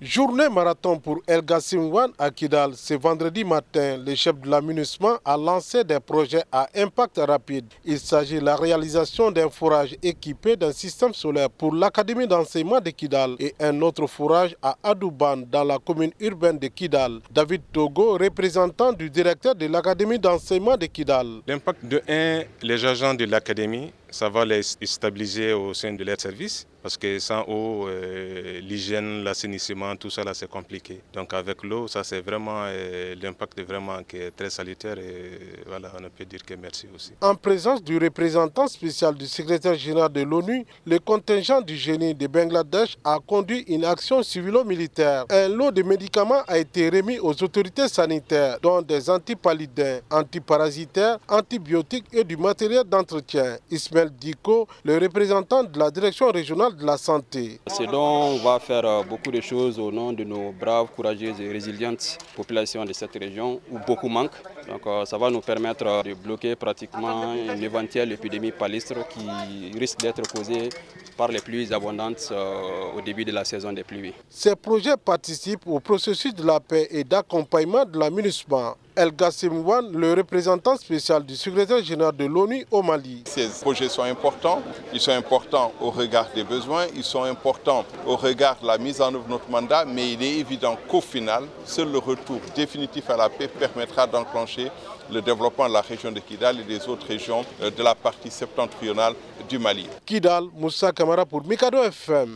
Journée marathon pour El Gassimwan à Kidal. Ce vendredi matin, le chef de l'aménagement a lancé des projets à impact rapide. Il s'agit de la réalisation d'un forage équipé d'un système solaire pour l'Académie d'enseignement de Kidal et un autre forage à Adouban dans la commune urbaine de Kidal. David Togo, représentant du directeur de l'Académie d'enseignement de Kidal. L'impact de 1, les agents de l'Académie, ça va les stabiliser au sein de leur service parce que sans eau, euh, l'hygiène, l'assainissement, tout ça là c'est compliqué. Donc avec l'eau, ça c'est vraiment euh, l'impact vraiment qui est très salutaire et voilà, on peut dire que merci aussi. En présence du représentant spécial du secrétaire général de l'ONU, le contingent du génie de Bangladesh a conduit une action civilo-militaire. Un lot de médicaments a été remis aux autorités sanitaires, dont des antipalidins, antiparasitaires, antibiotiques et du matériel d'entretien. Diko, le représentant de la direction régionale de la santé. C'est donc on va faire euh, beaucoup de choses au nom de nos braves, courageuses et résilientes populations de cette région où beaucoup manquent. Donc euh, ça va nous permettre euh, de bloquer pratiquement une éventuelle épidémie palistre qui risque d'être causée par les pluies abondantes au début de la saison des pluies. Ces projets participent au processus de la paix et d'accompagnement de l'aménagement. El Gassim Wan, le représentant spécial du secrétaire général de l'ONU au Mali. Ces projets sont importants. Ils sont importants au regard des besoins, ils sont importants au regard de la mise en œuvre de notre mandat, mais il est évident qu'au final, seul le retour définitif à la paix permettra d'enclencher le développement de la région de Kidal et des autres régions de la partie septentrionale du Mali. Kidal, Moussa Kamara pour Mikado FM.